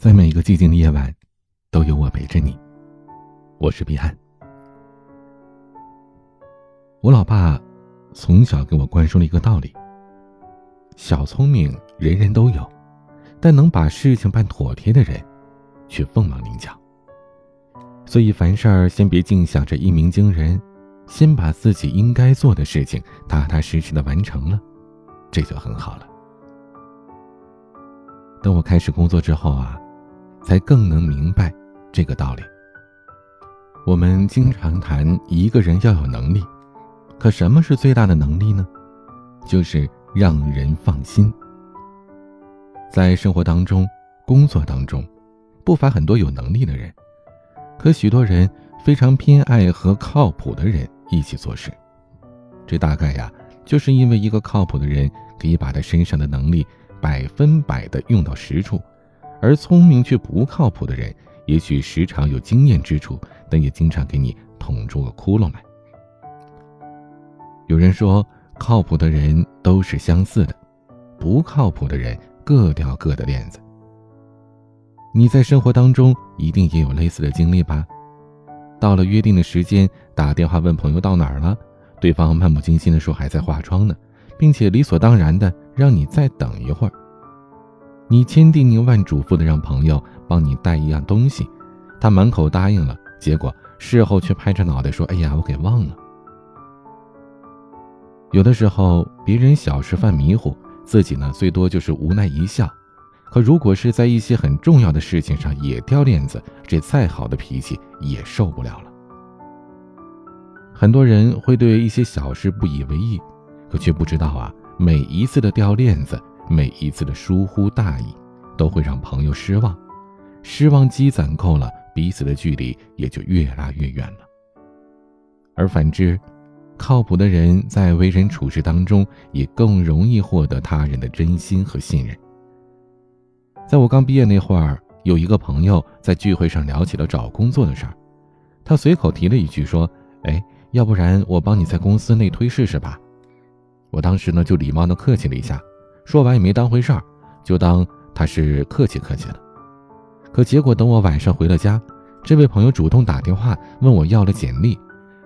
在每一个寂静的夜晚，都有我陪着你。我是彼岸。我老爸从小给我灌输了一个道理：小聪明人人都有，但能把事情办妥帖的人，却凤毛麟角。所以凡事儿先别净想着一鸣惊人，先把自己应该做的事情踏踏实实的完成了，这就很好了。等我开始工作之后啊。才更能明白这个道理。我们经常谈一个人要有能力，可什么是最大的能力呢？就是让人放心。在生活当中、工作当中，不乏很多有能力的人，可许多人非常偏爱和靠谱的人一起做事。这大概呀，就是因为一个靠谱的人可以把他身上的能力百分百的用到实处。而聪明却不靠谱的人，也许时常有经验之处，但也经常给你捅出个窟窿来。有人说，靠谱的人都是相似的，不靠谱的人各掉各的链子。你在生活当中一定也有类似的经历吧？到了约定的时间，打电话问朋友到哪儿了，对方漫不经心的说还在化妆呢，并且理所当然的让你再等一会儿。你千叮咛万嘱咐的让朋友帮你带一样东西，他满口答应了，结果事后却拍着脑袋说：“哎呀，我给忘了。”有的时候别人小事犯迷糊，自己呢最多就是无奈一笑。可如果是在一些很重要的事情上也掉链子，这再好的脾气也受不了了。很多人会对一些小事不以为意，可却不知道啊，每一次的掉链子。每一次的疏忽大意，都会让朋友失望，失望积攒够了，彼此的距离也就越拉越远了。而反之，靠谱的人在为人处事当中，也更容易获得他人的真心和信任。在我刚毕业那会儿，有一个朋友在聚会上聊起了找工作的事儿，他随口提了一句说：“哎，要不然我帮你在公司内推试试吧。”我当时呢就礼貌的客气了一下。说完也没当回事儿，就当他是客气客气了。可结果等我晚上回了家，这位朋友主动打电话问我要了简历，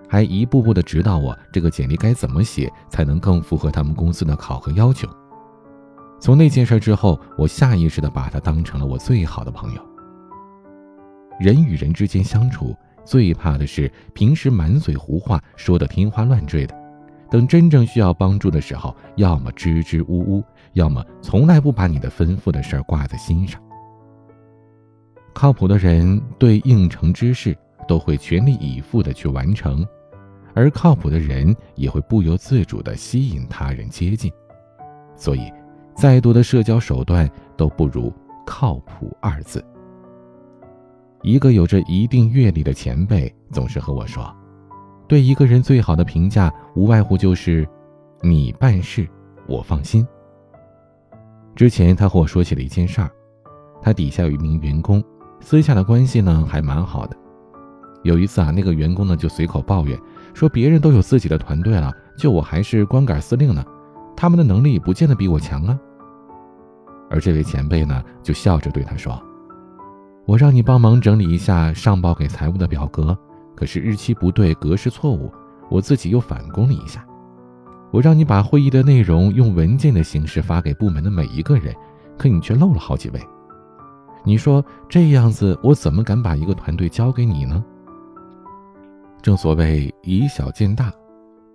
还一步步的指导我这个简历该怎么写才能更符合他们公司的考核要求。从那件事之后，我下意识的把他当成了我最好的朋友。人与人之间相处，最怕的是平时满嘴胡话，说的天花乱坠的。等真正需要帮助的时候，要么支支吾吾，要么从来不把你的吩咐的事儿挂在心上。靠谱的人对应承之事都会全力以赴的去完成，而靠谱的人也会不由自主的吸引他人接近。所以，再多的社交手段都不如“靠谱”二字。一个有着一定阅历的前辈总是和我说。对一个人最好的评价，无外乎就是，你办事我放心。之前他和我说起了一件事儿，他底下有一名员工，私下的关系呢还蛮好的。有一次啊，那个员工呢就随口抱怨说，别人都有自己的团队了，就我还是光杆司令呢，他们的能力不见得比我强啊。而这位前辈呢就笑着对他说：“我让你帮忙整理一下上报给财务的表格。”可是日期不对，格式错误，我自己又返工了一下。我让你把会议的内容用文件的形式发给部门的每一个人，可你却漏了好几位。你说这样子，我怎么敢把一个团队交给你呢？正所谓以小见大，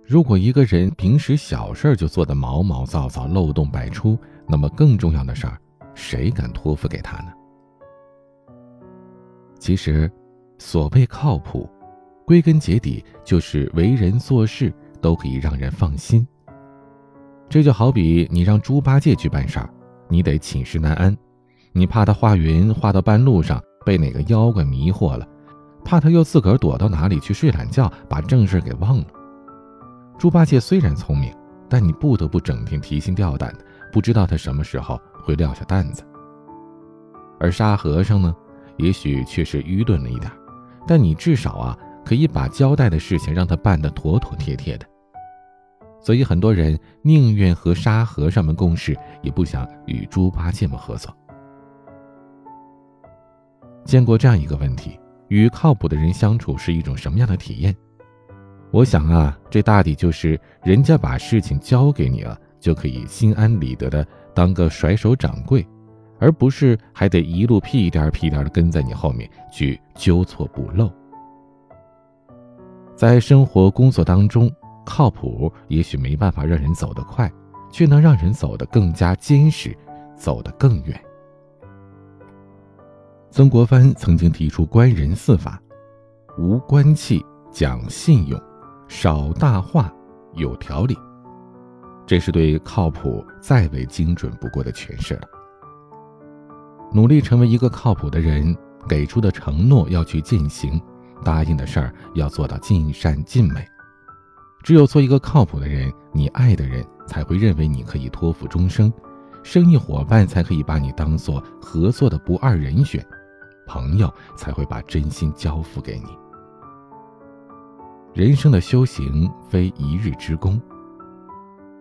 如果一个人平时小事就做得毛毛躁躁、漏洞百出，那么更重要的事儿，谁敢托付给他呢？其实，所谓靠谱。归根结底，就是为人做事都可以让人放心。这就好比你让猪八戒去办事儿，你得寝食难安，你怕他画云画到半路上被哪个妖怪迷惑了，怕他又自个儿躲到哪里去睡懒觉，把正事给忘了。猪八戒虽然聪明，但你不得不整天提心吊胆的，不知道他什么时候会撂下担子。而沙和尚呢，也许确实愚钝了一点，但你至少啊。可以把交代的事情让他办得妥妥帖帖的，所以很多人宁愿和沙和尚们共事，也不想与猪八戒们合作。见过这样一个问题：与靠谱的人相处是一种什么样的体验？我想啊，这大抵就是人家把事情交给你了，就可以心安理得的当个甩手掌柜，而不是还得一路屁颠儿屁颠儿的跟在你后面去纠错补漏。在生活工作当中，靠谱也许没办法让人走得快，却能让人走得更加坚实，走得更远。曾国藩曾经提出官人四法：无官气，讲信用。少大话，有条理，这是对靠谱再为精准不过的诠释了。努力成为一个靠谱的人，给出的承诺要去践行，答应的事儿要做到尽善尽美。只有做一个靠谱的人，你爱的人才会认为你可以托付终生，生意伙伴才可以把你当做合作的不二人选，朋友才会把真心交付给你。人生的修行非一日之功。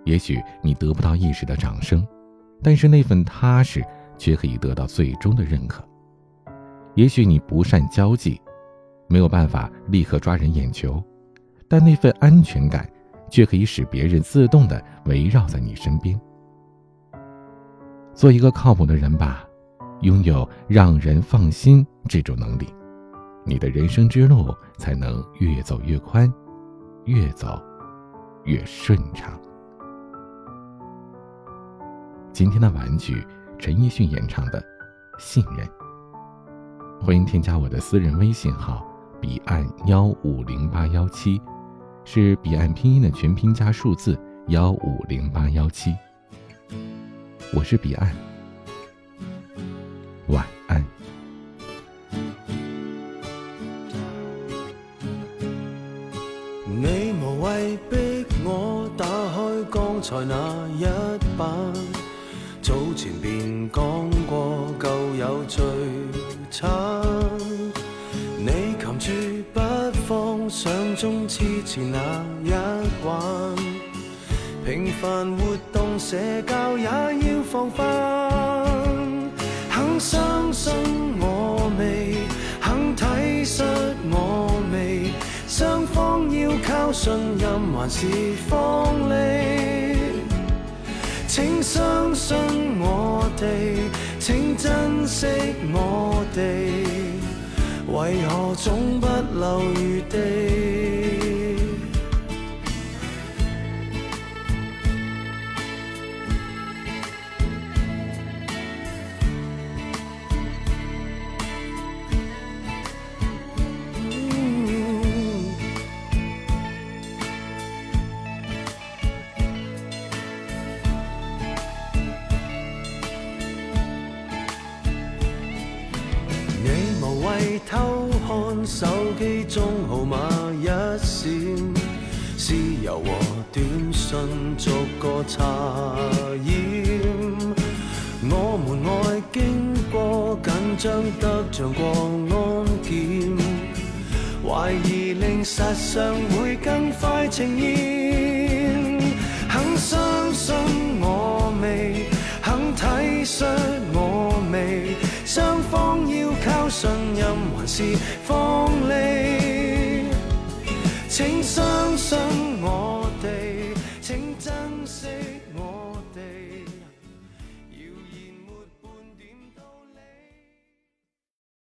也许你得不到一时的掌声，但是那份踏实却可以得到最终的认可。也许你不善交际，没有办法立刻抓人眼球，但那份安全感却可以使别人自动的围绕在你身边。做一个靠谱的人吧，拥有让人放心这种能力。你的人生之路才能越走越宽，越走越顺畅。今天的玩具，陈奕迅演唱的《信任》。欢迎添加我的私人微信号：彼岸幺五零八幺七，是彼岸拼音的全拼加数字幺五零八幺七。我是彼岸。晚安。你无谓逼我打开刚才那一版，早前便讲过想中痴缠那一晚。平凡活动社交也要防范。肯相信我未，肯体恤我未，双方要靠信任还是放利？请相信我哋，请珍惜我哋，为何总不留余地？偷看手机中号码一闪，私邮和短信逐个查验。我们爱经过紧张得像过安检，怀疑令实上会更快呈现。肯相信我未，肯体恤我未，双方。是放利，请相信。